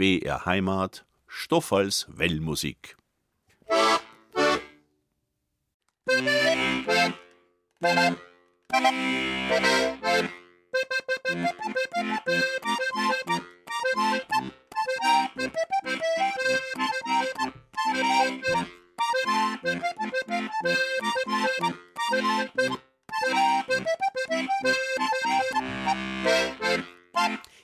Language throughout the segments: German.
BR Heimat, Stoff als Wellmusik.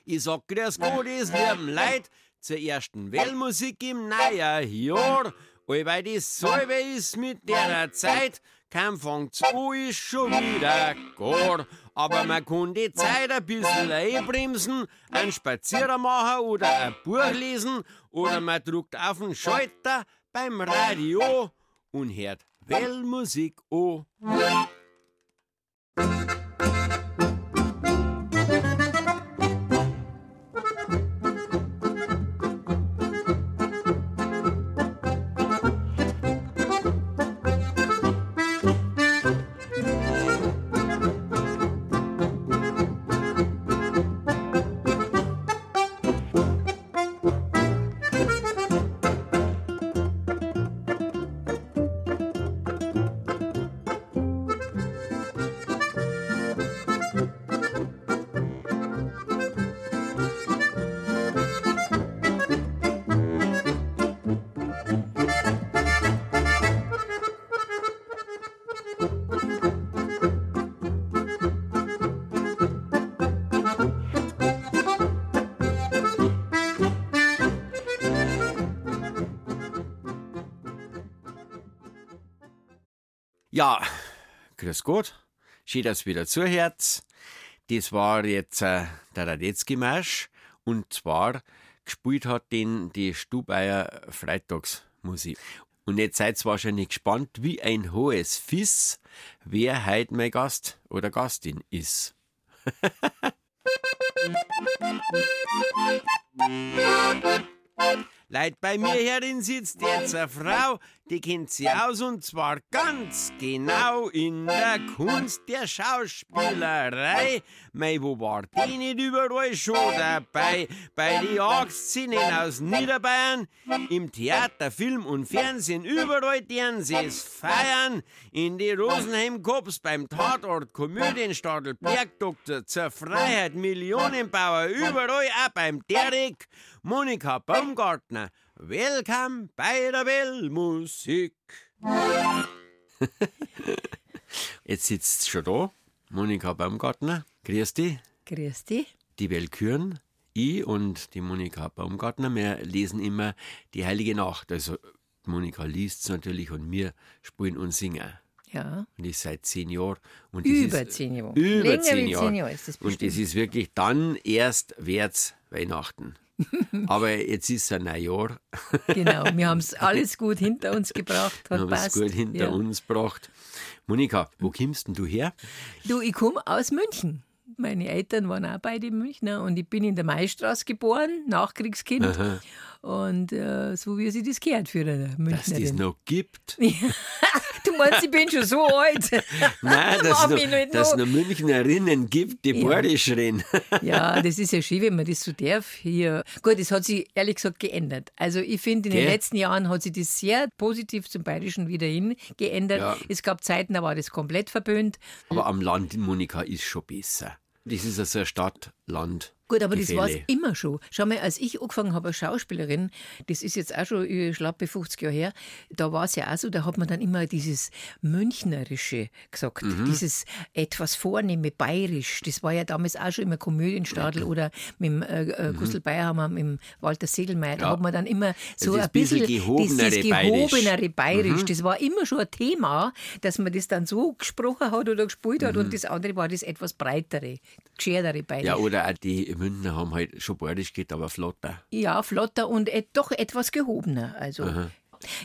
Ich sag grüß Gott, is lieben Leid, zur ersten Wellmusik im neuer Jahr. Allweil die Salbe ist mit der Zeit, kein Fang zu ist schon wieder gar. Aber man kann die Zeit ein bisschen einbremsen, einen Spazierer machen oder ein Buch lesen oder man druckt auf den Schalter beim Radio und hört Wellmusik an. Grüß Gott. Schön, dass ihr wieder zuhört. Das war jetzt äh, der Radetzky-Marsch und zwar gespielt hat den die Stubaier Freitagsmusik. Und jetzt seid ihr wahrscheinlich gespannt, wie ein hohes Fiss, wer heute mein Gast oder Gastin ist. Leid bei mir herin sitzt jetzt eine Frau, die kennt sie aus und zwar ganz genau in der Kunst der Schauspielerei. Mei, wo war die nicht überall schon dabei? Bei die Jagdszenen aus Niederbayern, im Theater, Film und Fernsehen, überall deren sie es feiern. In die Rosenheim-Kops beim Tatort, Komödienstadel, Bergdoktor, zur Freiheit, Millionenbauer, überall auch beim Derek. Monika Baumgartner, willkommen bei der Wellmusik. Jetzt sitzt schon da, Monika Baumgartner. Grüß dich. Grüß dich. Die Wellküren, ich und die Monika Baumgartner, wir lesen immer die Heilige Nacht. Also Monika liest es natürlich und wir spielen und singen. Ja. Und das seit zehn Jahren. Und Über ist, zehn Jahre. Über Länger zehn Jahre. zehn Jahre ist das Und bestimmt. das ist wirklich dann erst wärts Weihnachten. Aber jetzt ist es ein Neujahr. Genau, wir haben es alles gut hinter uns gebracht, Wir haben es gut hinter ja. uns gebracht. Monika, wo kommst denn du her? Du, ich komme aus München. Meine Eltern waren auch beide Münchner und ich bin in der Maistraße geboren, Nachkriegskind. Und äh, so wie sie das gehört für eine Dass Münchnerin. das noch gibt. du meinst, ich bin schon so alt. Nein, dass es noch, noch. Münchnerinnen gibt, die Ja. Bordisch reden. Ja, das ist ja schön, wenn man das so darf hier. Gut, das hat sich ehrlich gesagt geändert. Also ich finde, in den Gell? letzten Jahren hat sich das sehr positiv zum Bayerischen wieder hin geändert. Ja. Es gab Zeiten, da war das komplett verböhnt. Aber am Land in Monika ist schon besser. Das ist also ein Stadt-Land. Gut, aber das war es Gefälle. immer schon. Schau mal, als ich angefangen habe als Schauspielerin, das ist jetzt auch schon schlappe 50 Jahre her, da war es ja auch so, da hat man dann immer dieses Münchnerische gesagt, Mhm. dieses etwas Vornehme, Bayerisch. Das war ja damals auch schon immer Komödienstadel oder mit dem äh, äh, Gustl Bayerhammer, mit dem Walter Segelmeier, da Mhm. Ja. hat man dann immer so ein bisschen gehobenere dieses Bayerisch. Mhm. gehobenere Bayerisch. Das war immer schon ein Thema, dass man das dann so gesprochen hat oder gespielt hat und das andere war das etwas breitere, geschertere Bayerisch. Mhm. Ja, oder auch die Münchner haben halt schon Bordisch geht, aber flotter. Ja, flotter und et, doch etwas gehobener. Also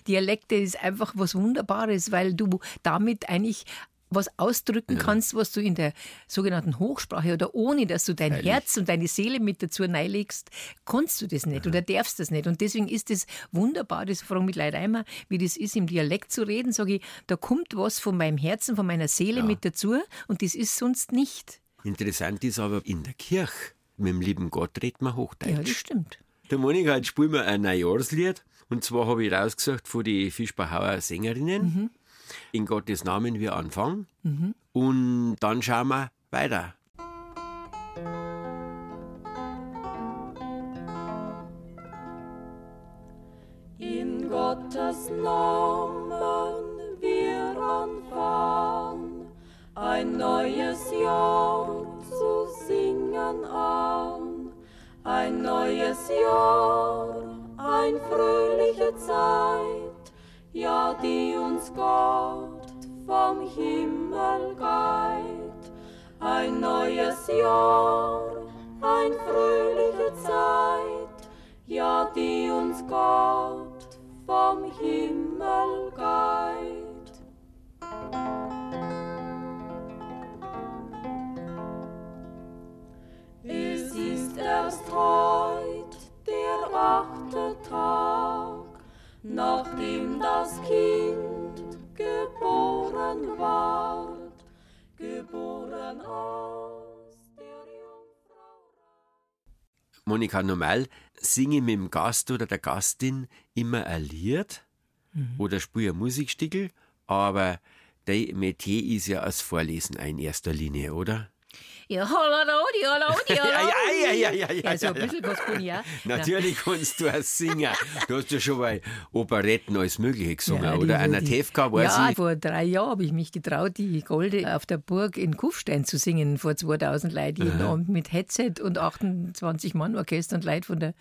Dialekte ist einfach was Wunderbares, weil du damit eigentlich was ausdrücken kannst, was du in der sogenannten Hochsprache oder ohne, dass du dein Herz und deine Seele mit dazu neilegst, kannst du das nicht oder darfst das nicht. Und deswegen ist es wunderbar, das frage mich Leute einmal, wie das ist, im Dialekt zu reden, sage ich, da kommt was von meinem Herzen, von meiner Seele mit dazu und das ist sonst nicht. Interessant ist aber, in der Kirche mit dem lieben Gott redet man Ja, das Hochdeutsch. stimmt. Der Monika, jetzt spielen wir ein Neujahrslied. Und zwar habe ich rausgesucht von den Fischbachauer Sängerinnen. Mhm. In Gottes Namen wir anfangen. Und dann schauen wir weiter. In Gottes Namen wir anfangen, ein neues Jahr singen an. Ein neues Jahr, ein fröhliche Zeit, ja, die uns Gott vom Himmel geit. Ein neues Jahr, ein fröhliche Zeit, ja, die uns Gott vom Himmel geit. Heut der achte Tag, nachdem das Kind geboren ward, geboren aus der Jungfrau. Monika, normal singe ich mit dem Gast oder der Gastin immer ein Lied oder spiele ein Musikstückel, aber dein Metier ist ja das Vorlesen in erster Linie, oder? Ja, hallo, die, hallo, die, hallo. ja, ja, ja, ja, Ja, so ein ja, bisschen was kann ich auch. Natürlich kannst du auch singen. Du hast ja schon bei Operetten alles Mögliche gesungen, Ja, oder? An der die- Tefka, weiß ja, ich. vor drei Jahren habe ich mich getraut, die Golde auf der Burg in Kufstein zu singen, vor 2000 Leuten jeden Abend mit Headset und 28 Mann Orchester und Leute von der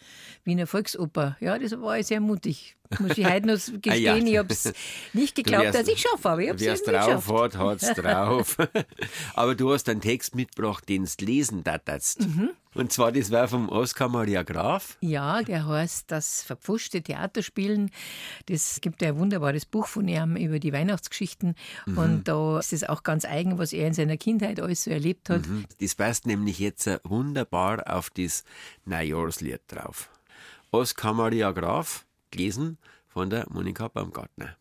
Wiener Volksoper. Ja, das war sehr mutig. Muss ich heute noch gestehen, Ah, ja. ich habe es nicht geglaubt, wärst- dass ich schaffe, aber ich habe es es drauf geschafft. hat, hat's drauf. Aber du hast einen Text mitgebracht, den du lesen darfst. Mhm. Und zwar, das war vom Oskar Maria Graf. Ja, der heißt Das verpfuschte Theaterspielen. Das gibt ein wunderbares Buch von ihm über die Weihnachtsgeschichten. Mhm. Und da ist es auch ganz eigen, was er in seiner Kindheit alles so erlebt hat. Das passt nämlich jetzt wunderbar auf das Neujahrslied drauf. Oskar Maria Graf, gelesen von der Monika Baumgartner.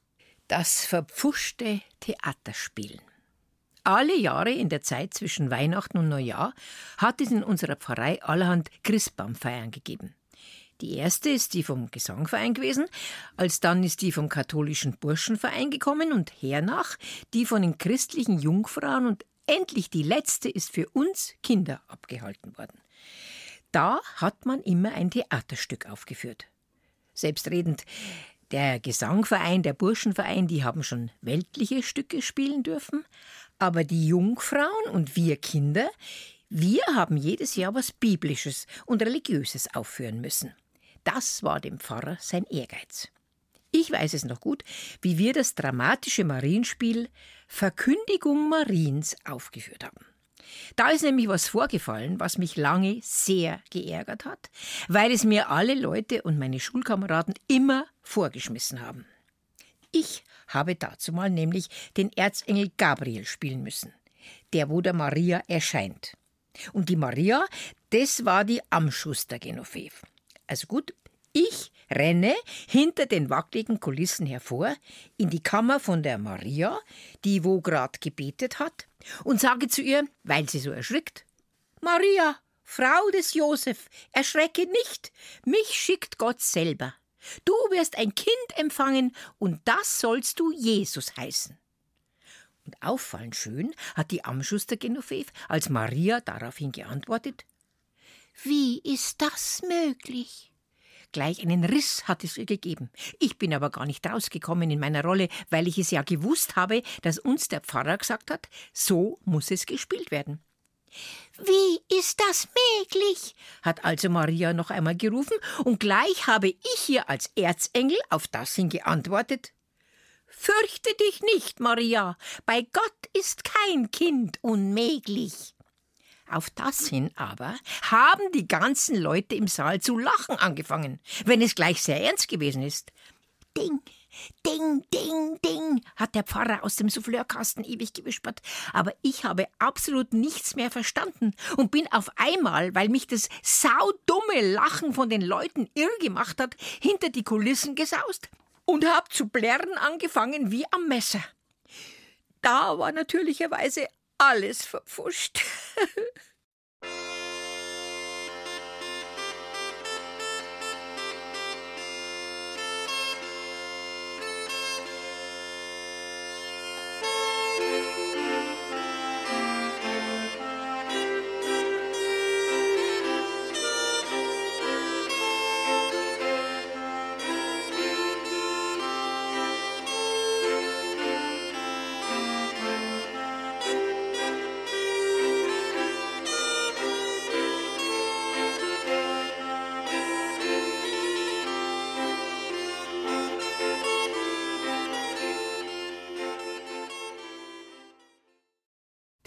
Das verpfuschte Theaterspielen. Alle Jahre in der Zeit zwischen Weihnachten und Neujahr hat es in unserer Pfarrei allerhand Christbaumfeiern gegeben. Die erste ist die vom Gesangverein gewesen, alsdann ist die vom katholischen Burschenverein gekommen und hernach die von den christlichen Jungfrauen und endlich die letzte ist für uns Kinder abgehalten worden. Da hat man immer ein Theaterstück aufgeführt selbstredend. Der Gesangverein, der Burschenverein, die haben schon weltliche Stücke spielen dürfen, aber die Jungfrauen und wir Kinder, wir haben jedes Jahr was Biblisches und Religiöses aufführen müssen. Das war dem Pfarrer sein Ehrgeiz. Ich weiß es noch gut, wie wir das dramatische Marienspiel Verkündigung Mariens aufgeführt haben. Da ist nämlich was vorgefallen, was mich lange sehr geärgert hat, weil es mir alle Leute und meine Schulkameraden immer vorgeschmissen haben. Ich habe dazu mal nämlich den Erzengel Gabriel spielen müssen, der wo der Maria erscheint. Und die Maria, das war die Amschuster Genoveve. Also gut, ich renne hinter den wackeligen Kulissen hervor in die Kammer von der Maria, die wo grad gebetet hat, und sage zu ihr, weil sie so erschrickt: Maria, Frau des Josef, erschrecke nicht, mich schickt Gott selber. Du wirst ein Kind empfangen, und das sollst du Jesus heißen. Und auffallend schön hat die Amschuster Genoveve, als Maria daraufhin geantwortet: Wie ist das möglich? Gleich einen Riss hat es ihr gegeben. Ich bin aber gar nicht rausgekommen in meiner Rolle, weil ich es ja gewusst habe, dass uns der Pfarrer gesagt hat, so muss es gespielt werden. Wie ist das möglich? hat also Maria noch einmal gerufen, und gleich habe ich ihr als Erzengel auf das hin geantwortet. Fürchte dich nicht, Maria, bei Gott ist kein Kind unmöglich. Auf das hin aber haben die ganzen Leute im Saal zu lachen angefangen, wenn es gleich sehr ernst gewesen ist. Ding, ding, ding, ding, hat der Pfarrer aus dem Souffleurkasten ewig gewispert. Aber ich habe absolut nichts mehr verstanden und bin auf einmal, weil mich das saudumme Lachen von den Leuten irr gemacht hat, hinter die Kulissen gesaust und hab zu plärren angefangen wie am Messer. Da war natürlicherweise alles verpfuscht.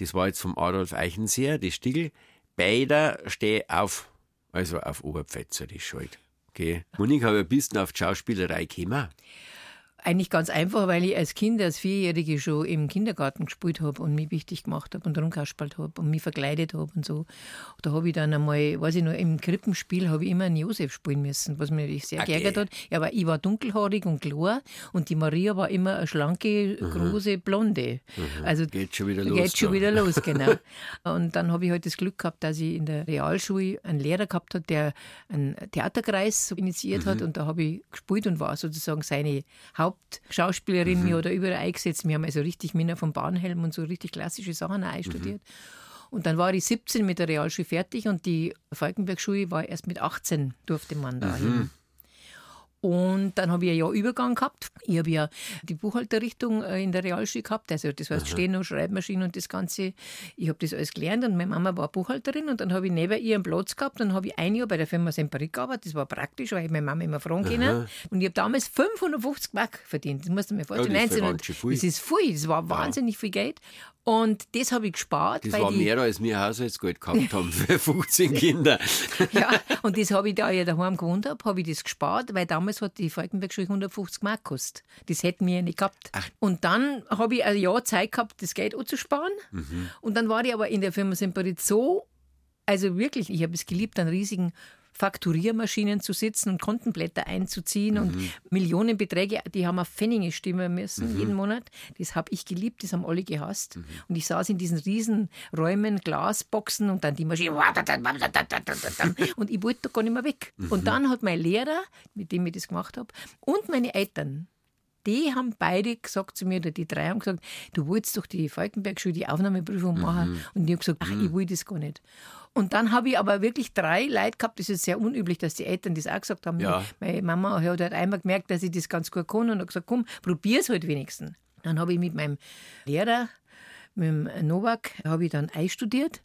das war jetzt vom Adolf Eichenseher, das Stigl. Beider steh auf, also auf Oberpfälzerisch halt. Okay. Monika, wie bist du auf die Schauspielerei gekommen? Eigentlich ganz einfach, weil ich als Kind, als Vierjährige schon im Kindergarten gespielt habe und mich wichtig gemacht habe und rumkaspelt habe und mich verkleidet habe und so. Da habe ich dann einmal, weiß ich noch, im Krippenspiel habe ich immer einen Josef spielen müssen, was mir natürlich sehr Okay. geärgert hat. Ja, aber ich war dunkelhaarig und klar und die Maria war immer eine schlanke, große Blonde. Also Geht schon wieder los Geht schon wieder los, genau. und dann habe ich halt das Glück gehabt, dass ich in der Realschule einen Lehrer gehabt habe, der einen Theaterkreis initiiert Mhm. hat und da habe ich gespielt und war sozusagen seine Hauptschauspielerin, Mhm. mir oder überall eingesetzt. Wir haben also richtig Männer vom Bahnhelm und so richtig klassische Sachen auch einstudiert. Mhm. Und dann war ich 17 mit der Realschule fertig und die Falkenberg-Schule war erst mit 18, durfte man da Mhm. hin. Und dann habe ich ein Jahr Übergang gehabt. Ich habe ja die Buchhalterrichtung äh, in der Realschule gehabt, also das heißt Steno, Schreibmaschinen und das Ganze. Ich habe das alles gelernt und meine Mama war Buchhalterin und dann habe ich neben ihr einen Platz gehabt. Dann habe ich ein Jahr bei der Firma Semperit gearbeitet. Das war praktisch, weil ich meine Mama immer fragen können. Und ich habe damals 550 Mark verdient. Das musst du mir vorstellen. das ist ja 1900. ganz schön viel. das ist viel, das war wahnsinnig viel Geld. Und das habe ich gespart. Das war mehr, als wir Haushaltsgeld gehabt haben für 15 Kinder. ja, und das habe ich, da ja daheim gewohnt habe, habe ich das gespart, weil damals hat die Falkenberg-Schule 150 Mark gekostet. Das hätten wir ja nicht gehabt. Und dann habe ich ein Jahr Zeit gehabt, das Geld anzusparen. Und dann war ich aber in der Firma Semperit so, also wirklich, ich habe es geliebt, an riesigen Fakturiermaschinen zu sitzen und Kontenblätter einzuziehen und Millionenbeträge, die haben auf Pfennige stimmen müssen jeden Monat. Das habe ich geliebt, das haben alle gehasst. Und ich saß in diesen riesen Räumen, Glasboxen und dann die Maschine und ich wollte da gar nicht mehr weg. Und dann hat mein Lehrer, mit dem ich das gemacht habe, und meine Eltern, die haben beide gesagt zu mir, oder die drei haben gesagt, du wolltest doch die Falkenberg-Schule, die Aufnahmeprüfung machen. Und ich habe gesagt, ach, ich will das gar nicht. Und dann habe ich aber wirklich drei Leute gehabt, das ist sehr unüblich, dass die Eltern das auch gesagt haben. Ja. Meine Mama hat halt einmal gemerkt, dass ich das ganz gut kann und hat gesagt, komm, probier's halt wenigstens. Dann habe ich mit meinem Lehrer, mit dem Novak, habe ich dann einstudiert,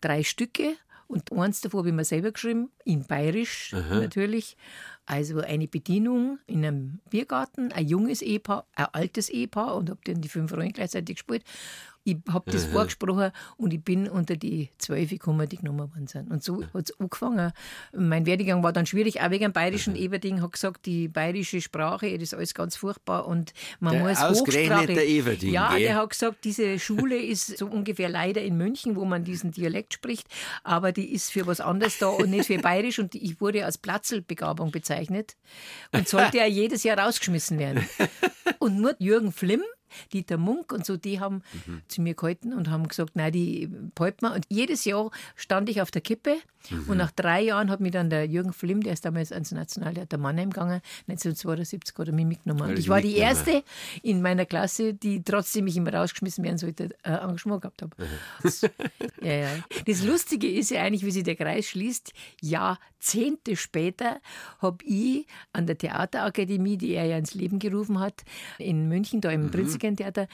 drei Stücke und eins davon habe ich mir selber geschrieben, in Bayerisch natürlich. Also eine Bedienung in einem Biergarten, ein junges Ehepaar, ein altes Ehepaar und habe dann die fünf Rollen gleichzeitig gespielt. Ich habe das vorgesprochen und ich bin unter die zwölf gekommen, die genommen worden sind. Und so hat es angefangen. Mein Werdegang war dann schwierig, auch wegen dem bayerischen Everding hat gesagt, die bayerische Sprache, das ist alles ganz furchtbar und man Der muss ausgerechnet der Everding, Ja, gell? der hat gesagt, diese Schule ist so ungefähr leider in München, wo man diesen Dialekt spricht, aber die ist für was anderes da und nicht für bayerisch und ich wurde als Platzelbegabung bezeichnet und sollte ja jedes Jahr rausgeschmissen werden. Und nur Jürgen Flimm, Dieter Munk und so, die haben Mhm. zu mir gehalten und haben gesagt, nein, die behalten wir. Und jedes Jahr stand ich auf der Kippe Mhm. und nach drei Jahren hat mich dann der Jürgen Flimm, der ist damals ans Nationaltheater Mannheim gegangen, 1972 hat er mich mitgenommen. Und ich war die erste in meiner Klasse, die trotzdem ich immer rausgeschmissen werden sollte, äh, Engagement gehabt habe. ja, ja. Das Lustige ist ja eigentlich, wie sich der Kreis schließt, Jahrzehnte später habe ich an der Theaterakademie, die er ja ins Leben gerufen hat, in München, da im Mhm. Prinzregenttheater,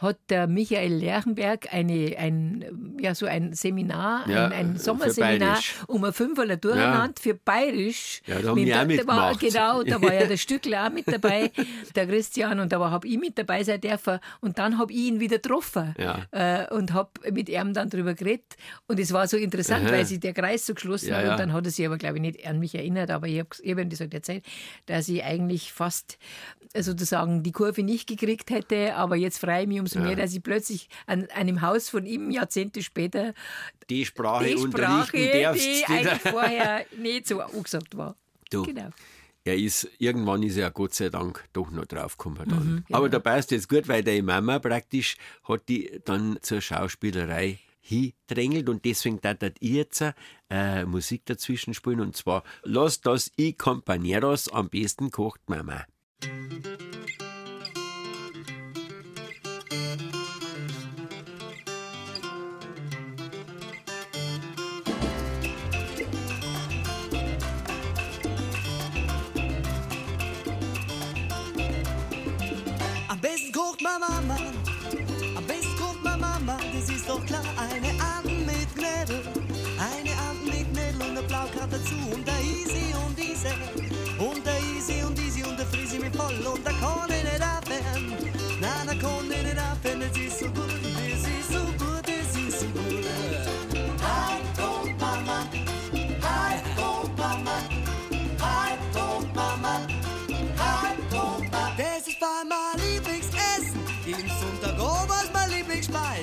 hat der Michael Lerchenberg eine, ein, ja, so ein Seminar, Ja, ein, ein Sommerseminar. Um ein Fünferler Durcheinander für Bayerisch. Ja, da haben Mit wir auch da war, mitgemacht. Genau, da war ja der Stückler auch mit dabei, der Christian, und da habe ich mit dabei sein dürfen. Und dann habe ich ihn wieder getroffen Ja. äh, und habe mit ihm dann drüber geredet. Und es war so interessant, Aha. weil sich der Kreis so geschlossen Ja, hat. ja. Und dann hat er sich aber, glaube ich, nicht an mich erinnert, aber ich habe hab ihm das halt erzählt, dass ich eigentlich fast äh, sozusagen die Kurve nicht gekriegt hätte, aber jetzt freue ich mich umso mehr, dass ich plötzlich an einem Haus von ihm Jahrzehnte später Die Sprache die unterrichten Sprache, darfst. die die da- eigentlich vorher nicht so angesagt war. Du. Genau. Er ist, irgendwann ist er Gott sei Dank doch noch draufgekommen. Dann. Mhm, Aber genau. da passt jetzt gut, weil deine Mama praktisch hat die dann zur Schauspielerei hindrängelt und deswegen darf ihr jetzt äh, Musik dazwischen spielen und zwar Los das i Compañeros am besten kocht Mama.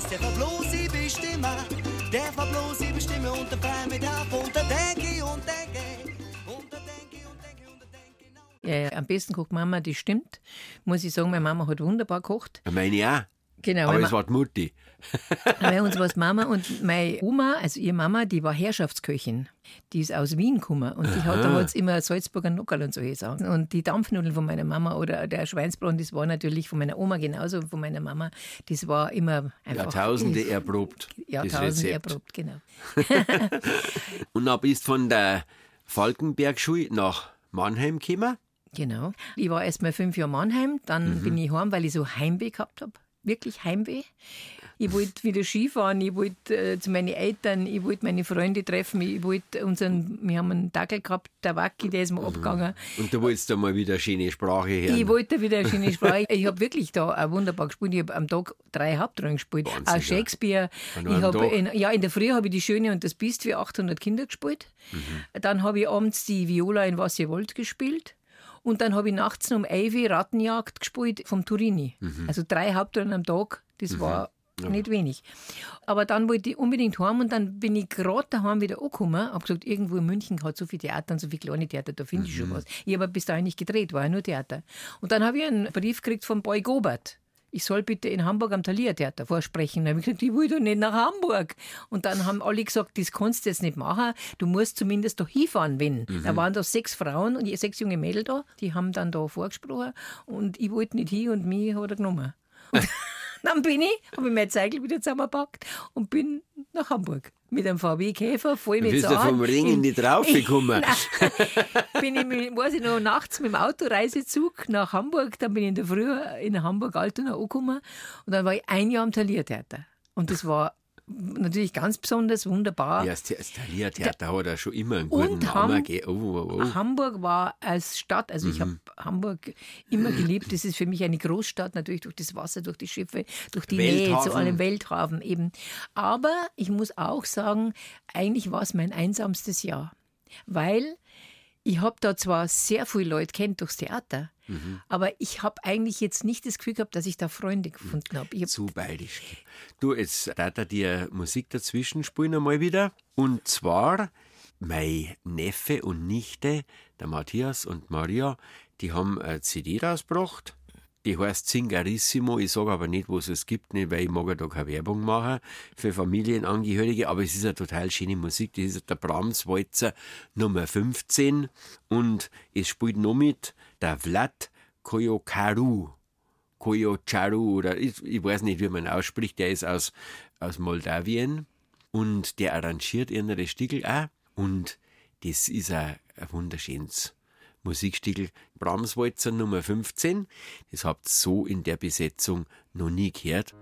der war bloß ich bestimme, der war bloß ich bestimme und der frei mich auf und der denke und denke. Genau. Ja, ja, am besten guckt Mama, die stimmt. Muss ich sagen, meine Mama hat wunderbar gekocht. Meine ja. Genau, Aber es war die Mutti. Bei uns war es Mama und meine Oma, also ihre Mama, die war Herrschaftsköchin. Die ist aus Wien gekommen und die hat, da hat's immer Salzburger Nockerl und solche Sachen. Und die Dampfnudeln von meiner Mama oder der Schweinsbraten, das war natürlich von meiner Oma genauso von meiner Mama. Das war immer einfach. Jahrtausende erprobt. Jahrtausende erprobt, genau. Und dann bist von der Falkenberg-Schule nach Mannheim gekommen. Genau. Ich war erst mal fünf Jahre Mannheim, dann Mhm. bin ich heim, weil ich so Heimweh gehabt habe. Wirklich Heimweh. Ich wollte wieder Skifahren, ich wollte äh, zu meinen Eltern, ich wollte meine Freunde treffen, ich wollte unseren, wir haben einen Dackel gehabt, der Wacki, der ist Mhm. mir abgegangen. Und du wolltest da mal wieder eine schöne Sprache hören. Ich wollte wieder eine schöne Sprache. Ich habe wirklich da auch wunderbar gespielt. Ich habe am Tag drei Hauptrollen gespielt. Wahnsinn, auch. Shakespeare. Ich Tag? in, ja, in der Früh habe ich die Schöne und das Biest für 800 Kinder gespielt. Mhm. Dann habe ich abends die Viola in Was ihr wollt gespielt. Und dann habe ich nachts um 11 Uhr Rattenjagd gespielt vom Turini. Mhm. Also drei Hauptrollen am Tag, das war nicht wenig. Aber dann wollte ich unbedingt heim und dann bin ich gerade daheim wieder angekommen. Habe gesagt, irgendwo in München hat so viel Theater und so viele kleine Theater, da finde ich Mhm. schon was. Ich habe bis dahin nicht gedreht, war ja nur Theater. Und dann habe ich einen Brief gekriegt von Boy Gobert. Ich soll bitte in Hamburg am Thalia Theater vorsprechen. Dann habe ich gesagt, ich will doch nicht nach Hamburg. Und dann haben alle gesagt, das kannst du jetzt nicht machen. Du musst zumindest da hinfahren, wenn. Da waren da sechs Frauen und sechs junge Mädel da. Die haben dann da vorgesprochen. Und ich wollte nicht hin und mich hat er genommen. Dann bin ich, habe ich mein Zeigel wieder zusammengepackt und bin nach Hamburg. Mit einem VW-Käfer, voll mit bist du Sachen. vom Ringen In- nicht raufgekommen? Nein. bin ich, mit, weiß ich noch, nachts mit dem Autoreisezug nach Hamburg. Dann bin ich in der Früh in Hamburg-Altona angekommen. Und dann war ich ein Jahr am Thalia-Theater. Und das war natürlich ganz besonders wunderbar. Ja, das The- das Thalia-Theater hat ja schon immer einen guten Und Namen Ham- gegeben. Oh, oh, oh. Hamburg war als Stadt, also ich habe Hamburg immer geliebt. Das ist für mich eine Großstadt, natürlich durch das Wasser, durch die Schiffe, durch die Nähe Welthafen. zu allem Welthafen eben. Aber ich muss auch sagen, eigentlich war es mein einsamstes Jahr, weil ich habe da zwar sehr viele Leute kennt durchs Theater, aber ich habe eigentlich jetzt nicht das Gefühl gehabt, dass ich da Freunde gefunden habe. Hab, Zu beidisch. Du, jetzt darf er dir Musik dazwischen spielen einmal wieder. Und zwar, mein Neffe und Nichte, der Matthias und Maria, die haben eine CD rausgebracht. Die heißt Zingarissimo. Ich sage aber nicht, wo es es gibt, nicht, weil ich mag da keine Werbung machen für Familienangehörige. Aber es ist eine total schöne Musik. Das ist der Brahms-Walzer Nummer 15. Und es spielt noch mit der Vlad Koyokaru. Koyocharu oder ich, ich weiß nicht, wie man ausspricht, der ist aus, aus Moldawien und der arrangiert ihre Stickel auch. Und das ist ein, ein wunderschönes Musikstickel. Brahmswalzer Nummer 15. Das habt ihr so in der Besetzung noch nie gehört.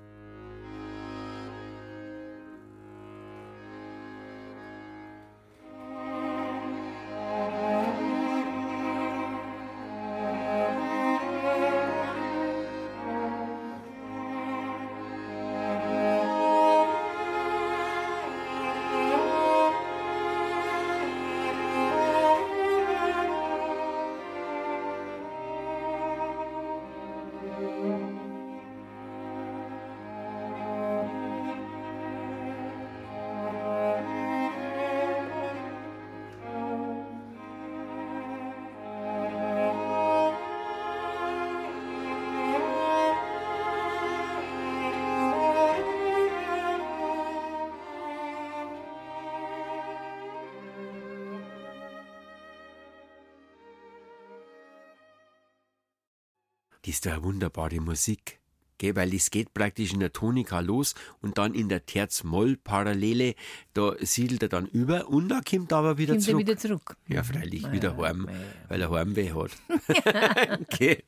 Ist doch eine wunderbare Musik. Gell, weil es geht praktisch in der Tonika los und dann in der Terz-Moll-Parallele, da siedelt er dann über und da kommt er aber wieder kommt er zurück. wieder zurück. Ja, freilich, wieder heim, weil er Heimweh hat. okay.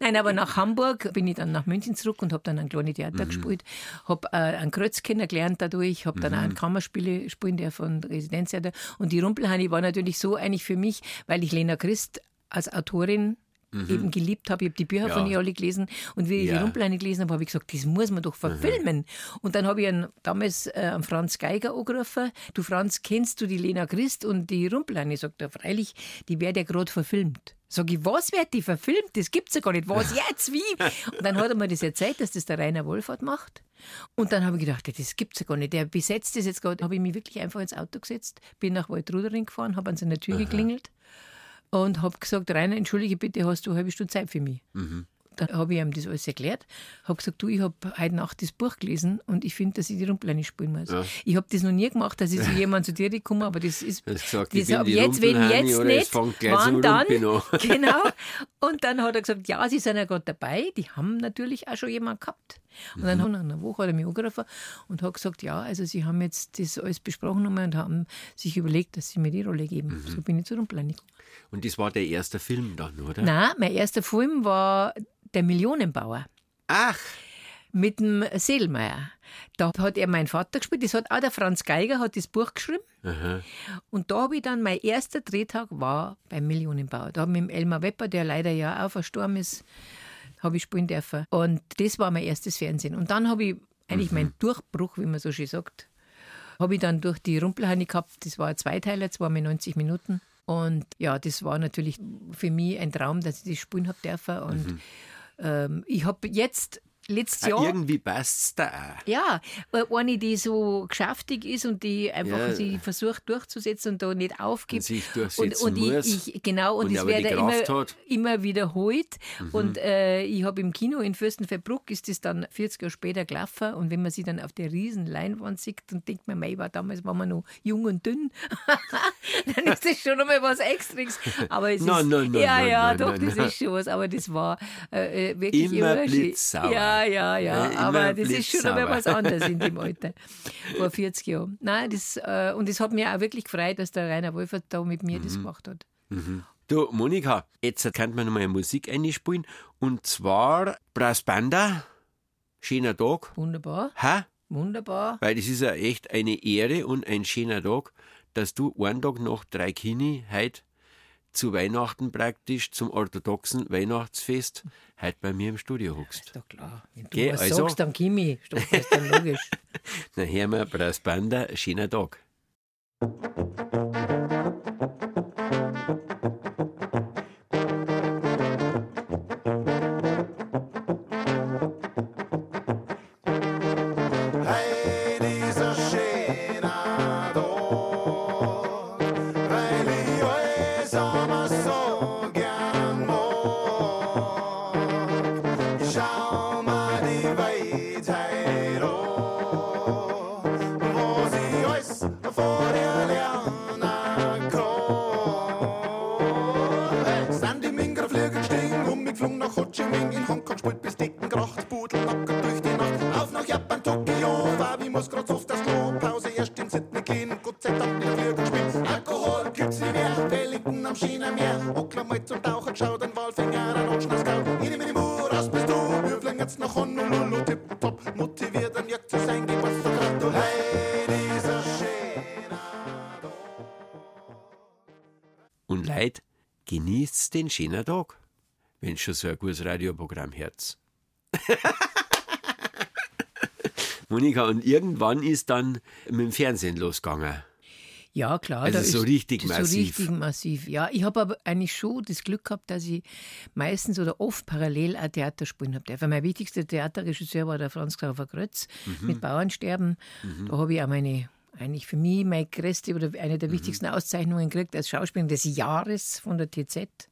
Nein, aber nach Hamburg bin ich dann nach München zurück und habe dann ein kleines Theater gespielt. Habe äh, einen Krötz kennengelernt dadurch, habe dann auch einen Kammerspiele spielen, der von Residenztheater. Und die Rumpelheini war natürlich so eigentlich für mich, weil ich Lena Christ als Autorin eben geliebt habe. Ich habe die Bücher Ja. von ihr alle gelesen und wie ich Ja. die Rumpelheini gelesen habe, habe ich gesagt, das muss man doch verfilmen. Und dann habe ich einen, damals äh, einen Franz Geiger angerufen. Du Franz, kennst du die Lena Christ und die Rumpelheini? Sagt er, freilich, die wird ja gerade verfilmt. Sag ich, was wird die verfilmt? Das gibt's ja gar nicht. Was jetzt? Wie? Und dann hat er mir das erzählt, dass das der Rainer Wohlfahrt macht. Und dann habe ich gedacht, das gibt's ja gar nicht. Der besetzt das jetzt gerade. habe ich mich wirklich einfach ins Auto gesetzt, bin nach Waldrudering gefahren, habe an seiner Tür geklingelt und habe gesagt, Rainer, entschuldige bitte, hast du eine halbe Stunde Zeit für mich? Dann habe ich ihm das alles erklärt, habe gesagt, du, ich habe heute Nacht das Buch gelesen und ich finde, dass ich die Rumpleine spielen muss. Ich habe das noch nie gemacht, dass ich zu jemandem zu dir komme, aber das ist, gesagt, ich das die jetzt, wenn jetzt nicht, wann dann? Genau. Und dann hat er gesagt, ja, sie sind ja gerade dabei, die haben natürlich auch schon jemanden gehabt. Und dann Mhm. nach einer Woche hat er mich angerufen und hat gesagt, ja, also sie haben jetzt das alles besprochen und haben sich überlegt, dass sie mir die Rolle geben. Mhm. So bin ich zu Rumpleine gekommen. Und das war der erste Film dann, oder? Nein, mein erster Film war Der Millionenbauer. Ach, mit dem Seelmeier. Da hat er mein Vater gespielt. Das hat auch der Franz Geiger hat das Buch geschrieben. Und da habe ich dann, mein erster Drehtag war beim Millionenbauer. Da habe ich mit dem Elmar Wepper, der leider ja auch verstorben ist, habe ich spielen dürfen. Und das war mein erstes Fernsehen. Und dann habe ich eigentlich meinen Durchbruch, wie man so schön sagt, habe ich dann durch die Rumpelheine gehabt. Das war ein Zweiteiler, zweimal 90 Minuten. Und ja, das war natürlich für mich ein Traum, dass ich das spielen habe dürfen. Und ähm, ich habe jetzt letztes ah, Jahr. irgendwie passt's da auch. Ja, äh, eine, die so geschäftig ist und die einfach Ja. sie versucht durchzusetzen und da nicht aufgibt. Und sich durchsetzen und, und muss. Ich, ich, genau, und, Und es wird Kraft immer, hat. immer wiederholt. Mhm. Und äh, ich habe im Kino in Fürstenfeldbruck ist das dann 40 Jahre später gelaufen. Und wenn man sie dann auf der riesen Leinwand sieht, dann denkt man, mei, war damals war man noch jung und dünn. dann ist das schon einmal was Extras. Aber es Nein, ist, nein, nein, ja, ja, doch, das ist schon was. Aber das war äh, äh, wirklich Immer blitzsauer. Ja, ja, ja. Ja, aber immer das ist schon blitzsauer. was anderes in dem Alter. Vor 40 Jahren. Nein, das, äh, und es hat mich auch wirklich gefreut, dass der Rainer Wolfert da mit mir Mhm. das gemacht hat. Du, Monika, jetzt kann man nochmal Musik einspielen. Und zwar Brass Banda, schöner Tag. Wunderbar, Hä? wunderbar. Weil das ist ja echt eine Ehre und ein schöner Tag, dass du einen Tag nach drei Kini heute zu Weihnachten praktisch zum orthodoxen Weihnachtsfest heute bei mir im Studio hockst. Ist doch klar. Wenn du Geh, was also. sagst, dann Kimi. Das ist dann logisch. Na, hören wir Brass Banda, schöner Tag. Und Leid, genießt den schönen Tag, wenn schon so ein gutes Radioprogramm hört. Monika, und irgendwann ist dann mit dem Fernsehen losgegangen. Ja, klar. Also da so ist- richtig das ist massiv. So richtig massiv, ja. Ich habe aber eigentlich schon das Glück gehabt, dass ich meistens oder oft parallel auch Theater spielen habe. dürfen. Mein wichtigster Theaterregisseur war der Franz Xaver Grötz Mhm. mit Bauernsterben. Da habe ich auch meine, eigentlich für mich meine größte oder eine Mhm. der wichtigsten Auszeichnungen gekriegt als Schauspielerin des Jahres von der TZ.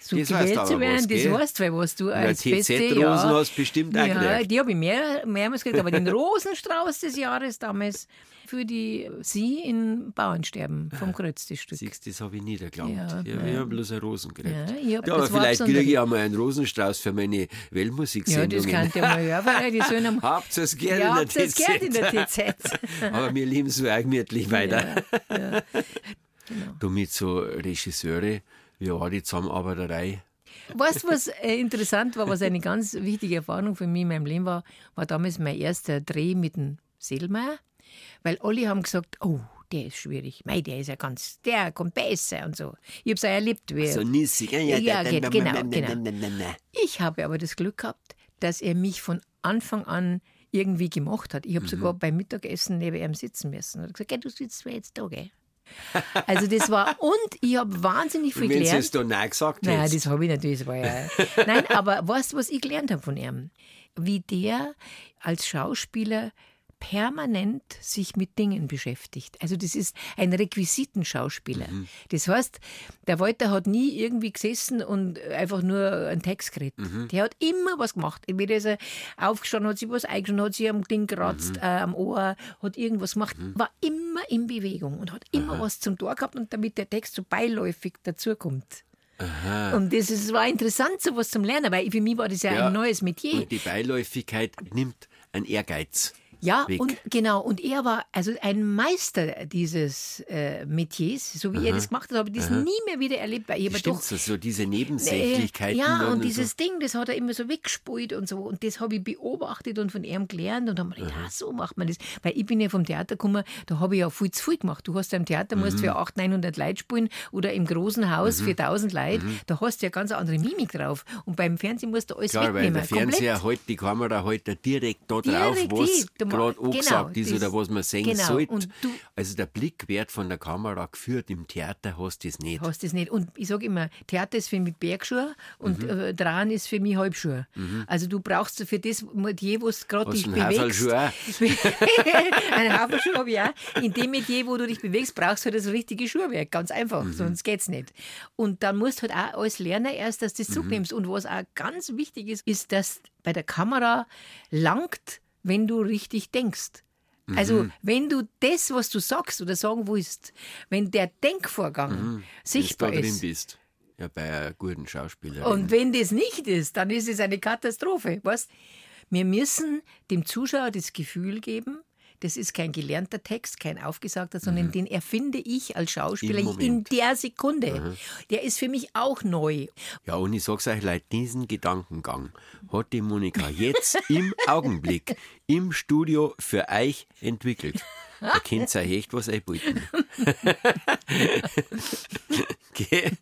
So Das gewählt zu werden, was, das gell? heißt, weil was du Ja, als beste... TZ-Rosen hast du bestimmt auch ja, gekriegt. die habe ich mehr, mehrmals gekriegt, aber den Rosenstrauß des Jahres damals für die Sie in Bauernsterben vom Kreuz, das Stück. Siehst das habe ich nie geglaubt. Ja, ich ja. habe bloß eine Rosen gekriegt. Ja, ich Ja, aber vielleicht kriege ich auch mal einen Rosenstrauß für meine Ja, Weltmusiksendungen. das kann der mal hören, weil die am Habt ihr es gern ja, in der ihr es gehört in der TZ. Aber wir so auch gemütlich weiter. Genau. Du mit so Regisseure, wie war die Zusammenarbeiterei? Weißt du, was äh, interessant war, was eine ganz wichtige Erfahrung für mich in meinem Leben war, war damals mein erster Dreh mit dem Seelmeier, weil alle haben gesagt, oh, der ist schwierig, mei, der ist ja ganz, der kommt besser und so. Ich habe es auch erlebt, wie So nissig. Ja, Ja, genau, na- na- genau. na- na- na. Ich habe aber das Glück gehabt, dass er mich von Anfang an irgendwie gemacht hat. Ich habe sogar beim Mittagessen neben ihm sitzen müssen. Er hat gesagt, "Geh, du sitzt mir jetzt da, gell? Also das war, und ich habe wahnsinnig viel Und wenn gelernt. es da nein gesagt Nein, hättest. das habe ich natürlich, das war ja. Nein, aber weißt du, was ich gelernt habe von ihm? Wie der als Schauspieler permanent sich mit Dingen beschäftigt. Also das ist ein Requisitenschauspieler. Mhm. Das heißt, der Walter hat nie irgendwie gesessen und einfach nur einen Text geredet. Mhm. Der hat immer was gemacht. Entweder ist er aufgestanden, hat sich was eingeschaut, hat sich am Ding geratzt, Mhm. äh, am Ohr, hat irgendwas gemacht, war immer in Bewegung und hat immer was zum Tor gehabt und damit der Text so beiläufig dazukommt. Und das ist, war interessant, sowas zum Lernen, weil für mich war das ja, Ja. ein neues Metier. Und die Beiläufigkeit nimmt einen Ehrgeiz. Ja, weg. und genau, und er war also ein Meister dieses äh, Metiers, so wie er das gemacht hat, habe ich das nie mehr wieder erlebt, weil ich Stimmt doch so, so diese äh, Nebensächlichkeiten. ja, dann und dieses so. Ding, das hat er immer so weggespult und so. Und das habe ich beobachtet und von ihm gelernt und habe mir gedacht, ah, so macht man das. Weil ich bin ja vom Theater gekommen, da habe ich ja viel zu viel gemacht. Du hast ja im Theater, musst Mhm. für 800, 900 Leute spielen oder im großen Haus für 1000 Leute. Mhm. Da hast du ja ganz andere Mimik drauf. Und beim Fernsehen musst du alles Klar, weil wegnehmen. der Fernseher komplett. halt die Kamera halt da direkt da drauf, Direkt was gerade genau, angesagt ist oder was man sehen genau. sollte. Also der Blick wird von der Kamera geführt, im Theater hast du das nicht. Hast das nicht. Und ich sage immer, Theater ist für mich Bergschuhe und Mhm. äh, Dran ist für mich Halbschuhe. Also du brauchst für das Metier, wo du gerade dich einen bewegst. Einen Haferschuh habe ich auch. In dem Metier, wo du dich bewegst, brauchst du halt das richtige Schuhwerk. Ganz einfach, Mhm. sonst geht's nicht. Und dann musst du halt auch als Lerner erst, dass du Mhm. das zurücknimmst. Und was auch ganz wichtig ist, ist, dass bei der Kamera langt, wenn du richtig denkst. Also, Mhm. wenn du das, was du sagst oder sagen willst, wenn der Denkvorgang Wenn du sichtbar Mhm. da ist, bist. Ja, bei einer guten Schauspielerin. und wenn das nicht ist, dann ist es eine Katastrophe. Weißt? Wir müssen dem Zuschauer das Gefühl geben, das ist kein gelernter Text, kein aufgesagter, sondern den erfinde ich als Schauspieler in der Sekunde. Der ist für mich auch neu. Ja, und ich sag's euch, Leute, diesen Gedankengang hat die Monika jetzt im Augenblick im Studio für euch entwickelt. Da könnt ihr euch echt was einbieten. Gell?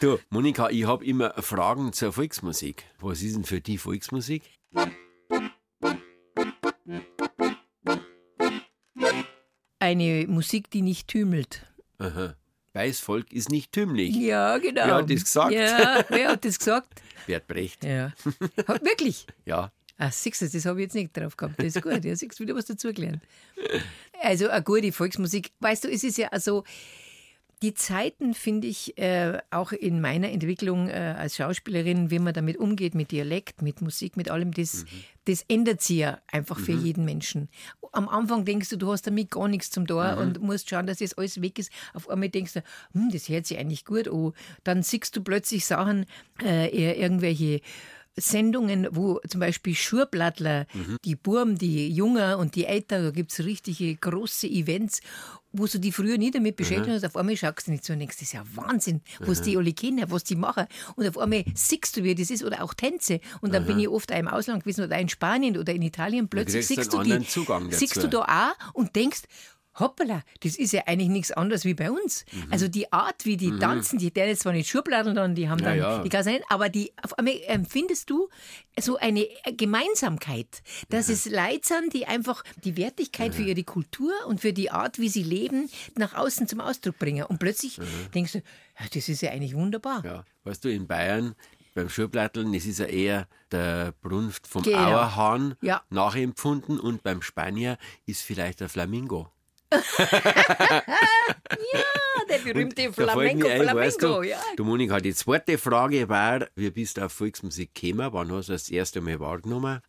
Du, Monika, ich habe immer Fragen zur Volksmusik. Was ist denn für die Volksmusik? Eine Musik, die nicht tümelt. Aha. Weißvolk ist nicht tümlich. Ja, genau. Wer hat das gesagt? Ja, wer hat das gesagt? Bert Brecht. Ja. Wirklich? Ja. Ah, siehst du, das habe ich jetzt nicht drauf gehabt. Das ist gut, ja, siehst du wieder was dazugelernt. Also eine gute Volksmusik. Weißt du, es ist ja also, die Zeiten finde ich äh, auch in meiner Entwicklung äh, als Schauspielerin, wie man damit umgeht, mit Dialekt, mit Musik, mit allem, das, das ändert sich ja einfach für jeden Menschen. Am Anfang denkst du, du hast damit gar nichts zum Tor und musst schauen, dass das alles weg ist. Auf einmal denkst du, hm, das hört sich eigentlich gut an. Dann siehst du plötzlich Sachen, äh, eher irgendwelche Sendungen, wo zum Beispiel Schurblattler, die Burm, die Jünger und die Älter, da gibt es richtige große Events, wo du die früher nie damit beschäftigt hast, auf einmal schaust du nicht so und denkst, das ist ja Wahnsinn, was die alle kennen, was die machen. Und auf einmal siehst du, wie das ist, oder auch Tänze. Und dann bin ich oft auch im Ausland gewesen oder in Spanien oder in Italien, plötzlich siehst du, die, siehst du da auch und denkst, Hoppala, das ist ja eigentlich nichts anderes wie bei uns. Mhm. Also die Art, wie die tanzen, die haben jetzt zwar nicht Schubladen dann, die haben Ja, dann ja. die Gasein, aber die empfindest du so eine Gemeinsamkeit, dass es Leute sind, die einfach die Wertigkeit für ihre Kultur und für die Art, wie sie leben, nach außen zum Ausdruck bringen. Und plötzlich denkst du, ja, das ist ja eigentlich wunderbar. Ja, weißt du, in Bayern beim Schulplatteln, das ist ja eher der Brunft vom Genau. Auerhahn Ja. nachempfunden und beim Spanier ist vielleicht der Flamingo. Ah, der berühmte Flamenco, ein, weißt Flamenco, du, ja. du Monika, die zweite Frage war, wie bist du auf Volksmusik gekommen? Wann hast du das erste Mal wahrgenommen?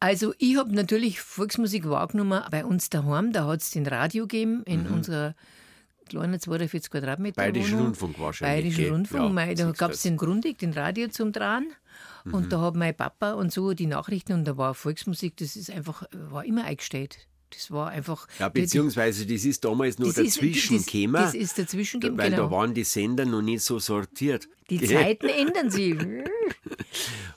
Also ich habe natürlich Volksmusik wahrgenommen bei uns daheim. Da hat es den Radio gegeben in unserer kleinen 42 Quadratmeter. Bayerischen Wohnung. Rundfunk wahrscheinlich, Bayerischen? Rundfunk. Ja, da gab es den Grundig, den Radio zum Dran. Mhm. Und da hat mein Papa und so die Nachrichten und da war Volksmusik, das ist einfach, war immer eingestellt. Das war einfach. Ja, beziehungsweise das ist damals nur das ist- dazwischen das- Das ist dazwischen gekommen, weil genau. da waren die Sender noch nicht so sortiert. Die? Zeiten ändern sich.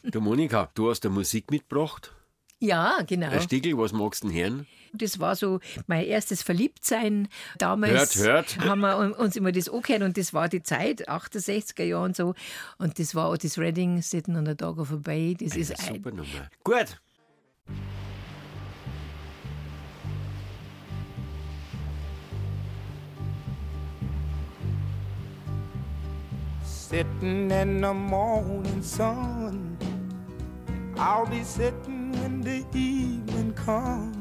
Du Monika, du hast da Musik mitgebracht. Ja, genau. Ein Stickel, was magst du denn hören? Das war so mein erstes Verliebtsein. Damals Hört, hört. haben wir uns immer das angehört und das war die Zeit, 68er Jahre und so. Und das war Otis Redding, Sitting on the Dog of a Bay. Das ist ein, Super Nummer. Gut. Sitting in the morning sun. I'll be sitting when the evening comes.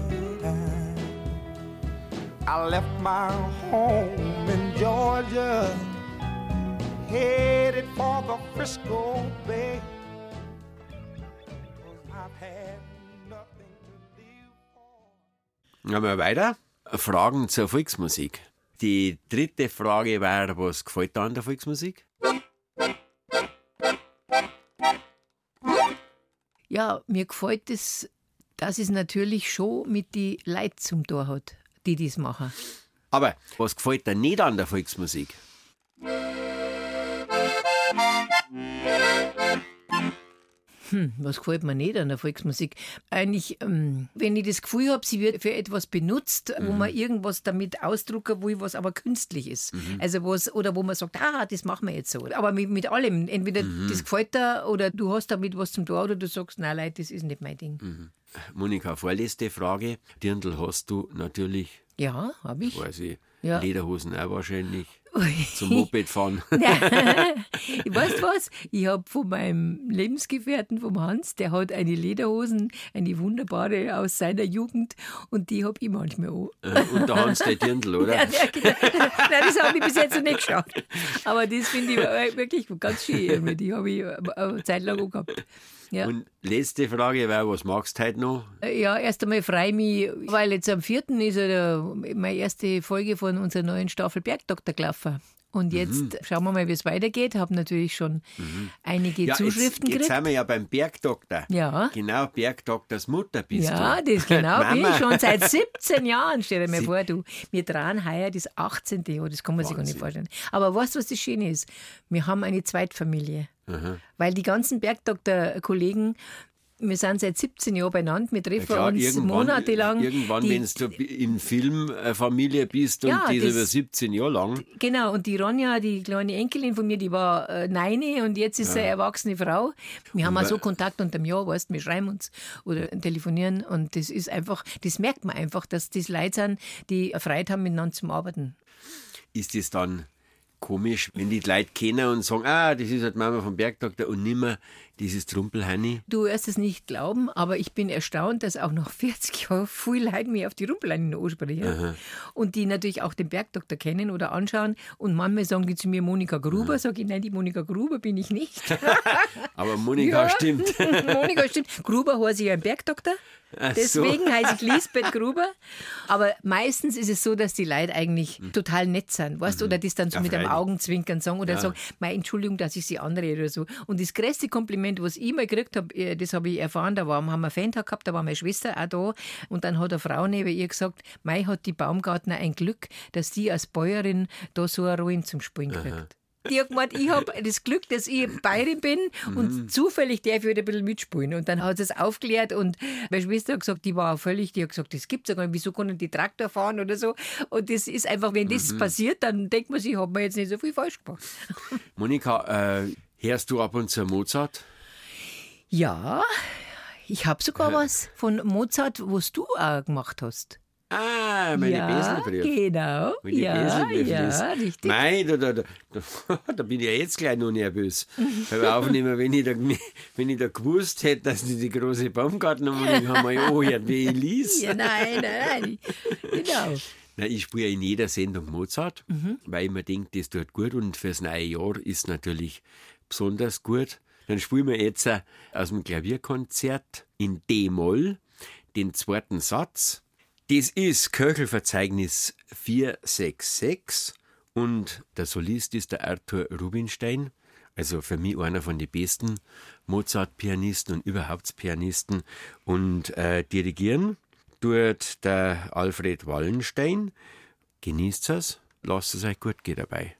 I left my home in Georgia, headed for the Frisco Bay. wir weiter. Fragen zur Volksmusik. Die dritte Frage wäre, was gefällt dir an der Volksmusik? ja, mir gefällt es, dass es natürlich schon mit die Leuten zum Tor hat, die das machen. Aber was gefällt dir nicht an der Volksmusik? Hm, was gefällt mir nicht an der Volksmusik? Eigentlich, ähm, wenn ich das Gefühl habe, sie wird für etwas benutzt, wo man irgendwas damit ausdrucken will, was aber künstlich ist. Also was, oder wo man sagt, ah, das machen wir jetzt so. Aber mit, mit allem, entweder das gefällt dir oder du hast damit was zum Tor oder du sagst, nein, Leute, das ist nicht mein Ding. Monika, vorletzte Frage. Dirndl hast du natürlich, Ja, habe ich. weiß ich, Ja. Lederhosen auch wahrscheinlich. Zum Moped fahren. weißt du was? Ich habe von meinem Lebensgefährten, vom Hans, der hat eine Lederhosen, eine wunderbare aus seiner Jugend und die habe ich manchmal an. Äh, Und der Hans der Dirndl, oder? Ja, ja, genau. Nein, das habe ich bis jetzt noch nicht geschafft. Aber das finde ich wirklich ganz schön. Die habe ich eine Zeit lang auch gehabt. Ja. Und letzte Frage wäre, was magst du heute noch? Ja, erst einmal freue ich mich, weil jetzt am 4. ist ja der, meine erste Folge von unserer neuen Staffel Bergdoktor gelaufen. Und jetzt schauen wir mal, wie es weitergeht. Habe natürlich schon einige Ja, Zuschriften jetzt, jetzt sind wir ja beim Bergdoktor. Ja. Genau, Bergdoktors Mutter bist Ja, du. das genau bin ich schon seit 17 Jahren. Stell dir mal vor, du. Wir dran heuer das 18. Jahr, das kann man sich gar nicht vorstellen. Aber weißt du, was das Schöne ist? Wir haben eine Zweitfamilie. Weil die ganzen Bergdoktor-Kollegen, wir sind seit 17 Jahren beieinander, wir treffen Klar, uns monatelang. irgendwann Die- wenn du in Filmfamilie bist und Ja, das das- über 17 Jahre lang, Genau, und die Ronja, die kleine Enkelin von mir, die war äh, neine und jetzt ist sie eine erwachsene Frau. Wir haben auch so Kontakt unterm Jahr, weißt du, wir schreiben uns oder telefonieren und das ist einfach, das merkt man einfach, dass das Leute sind, die Freude haben, miteinander zum Arbeiten. ist es dann komisch, wenn die Leute kennen und sagen, ah, das ist halt Mama vom Bergdoktor und nimmer dieses Trumpelheini. Du wirst es nicht glauben, aber ich bin erstaunt, dass auch nach 40 Jahren viele Leute mich auf die Rumpeleine ansprechen. Und die natürlich auch den Bergdoktor kennen oder anschauen. Und manchmal sagen die zu mir Monika Gruber. Sag ich, nein, die Monika Gruber bin ich nicht. Aber Monika Ja. stimmt. Monika stimmt. Gruber heiße ich ja ein Bergdoktor. Ach so. Deswegen heiße ich Lisbeth Gruber. Aber meistens ist es so, dass die Leute eigentlich total nett sind, weißt du, oder das dann so Mhm. Ja, mit einem. Augenzwinkern sagen oder sagen, meine Entschuldigung, dass ich sie anrede oder so. Und das größte Kompliment, was ich mal gekriegt habe, äh, das habe ich erfahren, da war, haben wir einen Fan-Tag gehabt, da war meine Schwester auch da und dann hat eine Frau neben ihr gesagt, Mei hat die Baumgartner ein Glück, dass die als Bäuerin da so eine Rollen zum Spielen kriegt. Die hat gemeint, ich habe das Glück, dass ich Bayerin bin und zufällig darf ich wieder ein bisschen mitspielen. Und dann hat sie es aufklärt und meine Schwester hat gesagt, die war auch völlig, die hat gesagt, das gibt's ja gar nicht, wieso können die Traktor fahren oder so. Und das ist einfach, wenn das passiert, dann denkt man sich, hat man jetzt nicht so viel falsch gemacht. Monika, äh, hörst du ab und zu Mozart? Ja, ich habe sogar was von Mozart, was du auch gemacht hast. Ah, meine ja, Beselbrief. genau. Meine Ja, ja, ist- richtig. Nein, da, da, da, da, bin ich ja jetzt gleich noch nervös. Beim Aufnehmen, wenn ich da, wenn ich da gewusst hätte, dass die die große Baumgartnermusik haben, wir ja angehört, wie ich lies. Ja, nein, nein, nein. Genau. Nein, ich spiele in jeder Sendung Mozart, Mhm. weil ich mir denke, das tut gut und fürs neue Jahr ist natürlich besonders gut. Dann spielen wir jetzt äh, aus dem Klavierkonzert in D-Moll den zweiten Satz. Das ist Köchelverzeichnis 466 und der Solist ist der Arthur Rubinstein. Also für mich einer von den besten Mozart-Pianisten und überhaupt Pianisten. Und äh, dirigieren tut der Alfred Wallenstein. Genießt es, lasst es euch gut gehen dabei.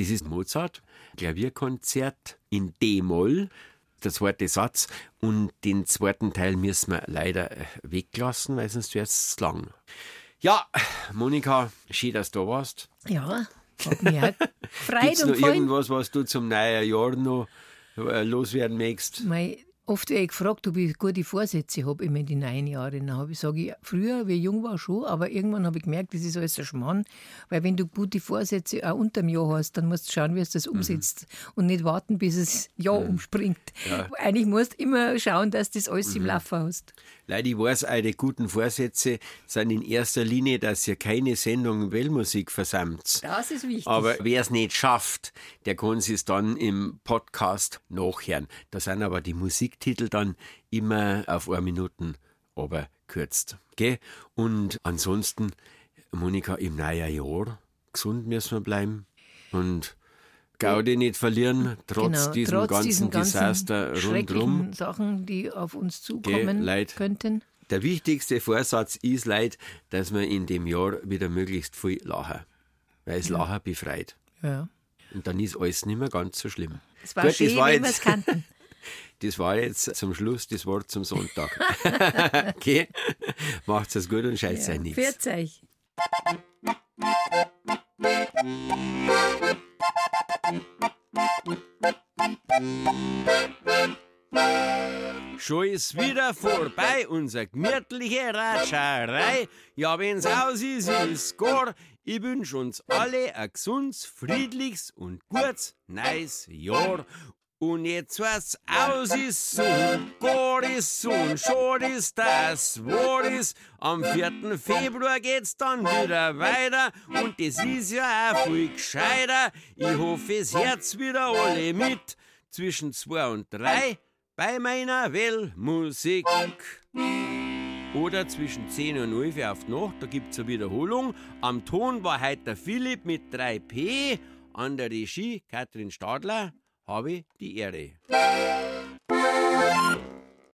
Das ist Mozart, Klavierkonzert in D-Moll, der zweite Satz. Und den zweiten Teil müssen wir leider äh, weglassen, weil sonst wäre es lang. Ja, Monika, schön, dass du da warst. Ja, hat mich auch gefreut Gibt es noch und gefallen. irgendwas, was du zum neuen Jahr noch äh, loswerden möchtest? Mei, oft werde ich gefragt, ob ich gute Vorsätze habe immer in die neuen Jahren. Dann habe ich, sage ich, früher, wie ich jung war, schon, aber irgendwann habe ich gemerkt, das ist alles ein Schmarrn. Weil wenn du gute Vorsätze auch unter dem Jahr hast, dann musst du schauen, wie du das umsetzt und nicht warten, bis das Jahr umspringt. Eigentlich musst du immer schauen, dass du das alles im Laufen hast. Leute, ich weiß, eure guten Vorsätze sind in erster Linie, dass ihr keine Sendung Wellmusik versammelt. Das ist wichtig. Aber wer es nicht schafft, der kann es dann im Podcast nachhören. Da sind aber die Musiktitel dann immer auf eine Minuten aber kürzt. Gell? Und ansonsten, Monika, im neuen Jahr gesund müssen wir bleiben und Gaudi nicht verlieren, trotz Genau, diesem trotz ganzen diesen ganzen Desaster rundherum. schrecklichen Sachen, die auf uns zukommen Leid. könnten. Der wichtigste Vorsatz ist leid, dass wir in dem Jahr wieder möglichst viel lachen. Weil es Lachen befreit. Ja. Und dann ist alles nicht mehr ganz so schlimm. Es war Gut, schön, war wenn wir es kannten. Das war jetzt zum Schluss das Wort zum Sonntag. okay? Macht's es gut und scheißt Ja. euch nichts. Pfiat euch. Schon ist wieder vorbei, unsere gemütliche Ratscherei. Ja, wenn's aus ist, ist gar. Ich wünsch uns alle ein gesundes, friedliches und gutes neues Jahr. Und jetzt was aus ist so, gar ist so, und schon ist das wahr ist. Am 4. Februar geht's dann wieder weiter und das ist ja auch viel gescheiter. Ich hoffe, es Herz wieder alle mit zwischen 2 und 3 bei meiner Wellmusik. Oder zwischen 10 und 11 auf die Nacht, da gibt's eine Wiederholung. Am Ton war heute der Philipp mit 3P, an der Regie Katrin Stadler habe die Ehre.